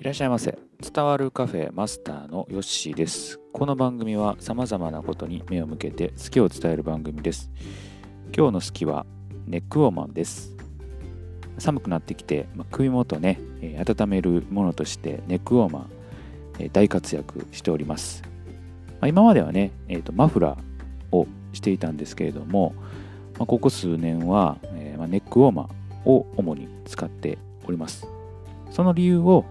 いらっしゃいませ。伝わるカフェマスターのヨッシーです。この番組は様々なことに目を向けて好きを伝える番組です。今日の好きはネックウォーマンです。寒くなってきて、まあ、首元ね、え、温めるものとしてネックウォーマン、え、大活躍しております、ま、今まではね、えーと、マフラーをしていたんですけれども、ま、ここ数年は、えーま、ネックウォーマーを主に使っております。その理由を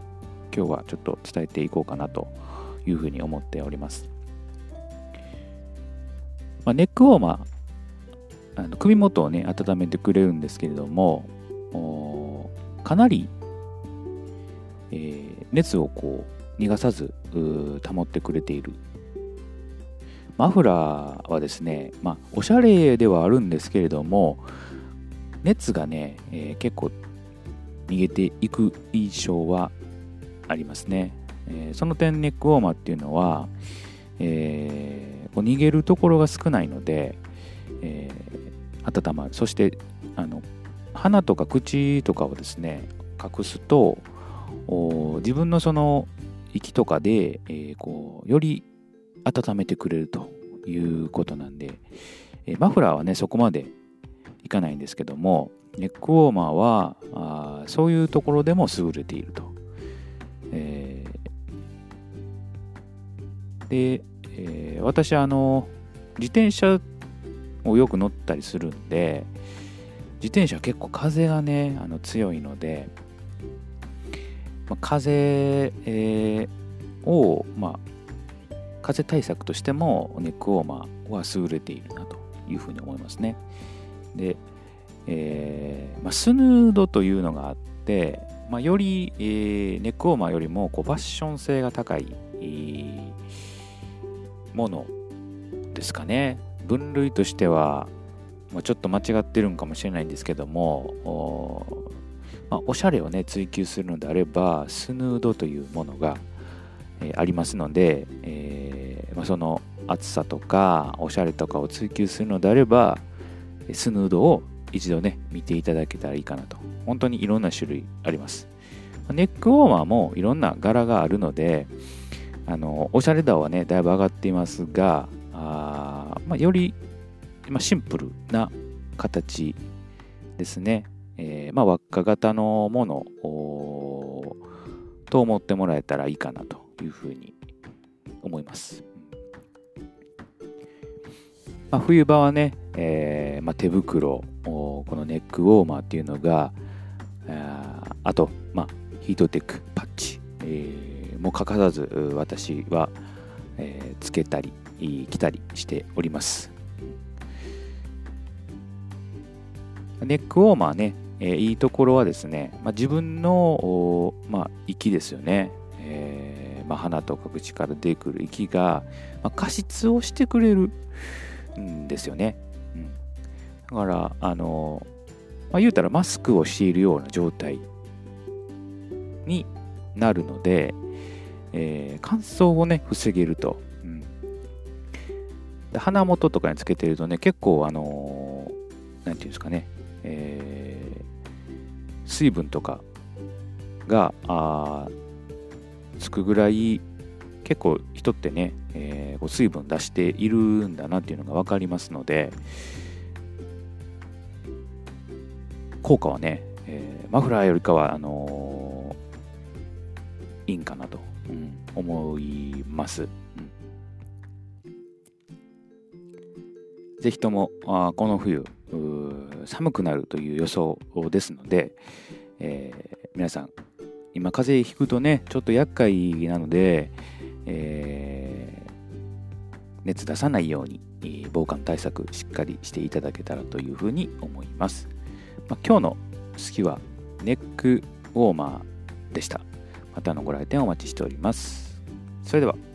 今日はちょっと伝えていこうかなというふうに思っております。まあ、ネックウォーマー、あの首元をね、温めてくれるんですけれども、かなり、えー、熱をこう逃がさず保ってくれている。マフラーはですね、まあ、おしゃれではあるんですけれども、熱がね、えー、結構逃げていく印象はありますね。えー、その点ネックウォーマーっていうのは、えー、こう逃げるところが少ないので、えー、温まるそしてあの鼻とか口とかをですね隠すと自分のその息とかで、えー、こうより温めてくれるということなんで、えー、マフラーはねそこまでいかないんですけどもネックウォーマーはあそういうところでも優れているとで、えー、私あの自転車をよく乗ったりするんで自転車結構風がねあの強いので、まあ、風、えー、を、まあ、風対策としてもネックウォーマーは優れているなというふうに思いますね。で、えーまあ、スヌードというのがあって、まあ、より、えー、ネックウォーマーよりもこうファッション性が高い、えー、ものですかね。分類としては、ま、ちょっと間違ってるんかもしれないんですけども、お,、まあ、おしゃれをね追求するのであればスヌードというものが、えー、ありますので、えーまあ、その厚さとかおしゃれとかを追求するのであればスヌードを一度ね見ていただけたらいいかなと本当にいろんな種類あります。ネックウォーマーもいろんな柄があるので、あのおしゃれ度はね、だいぶ上がっていますが、あまあ、より、まあ、シンプルな形ですね。えー、まあ、輪っか型のものと思ってもらえたらいいかなというふうに思います。まあ、冬場はね、えーまあ、手袋、このネックウォーマーっていうのが、あと、まあ、ヒートテック、パッチ、えー、も欠かさず私は、え、つけたり、着たりしております。ネックウォーマーね、え、いいところはですね、まあ、自分の、まあ、息ですよね。えーまあ、鼻とか口から出てくる息が、まあ、加湿をしてくれるんですよね。うん、だから、あのまあ、言うたらマスクをしているような状態になるので、えー、乾燥をね、防げると。うん、で鼻元とかにつけてるとね、結構、あのー、ていうんですかね、えー、水分とかがあつくぐらい、結構人ってね、えー、水分出しているんだなっていうのが分かりますので、効果はね、えー、マフラーよりかはあのー、いいんかなと、思います。ぜひともあこの冬寒くなるという予想ですので、えー、皆さん今風邪ひくとねちょっと厄介なので、えー、熱出さないようにえ防寒対策しっかりしていただけたらというふうに思います。まあ、今日の好きはネックウォーマーでした。またのご来店お待ちしております。それでは。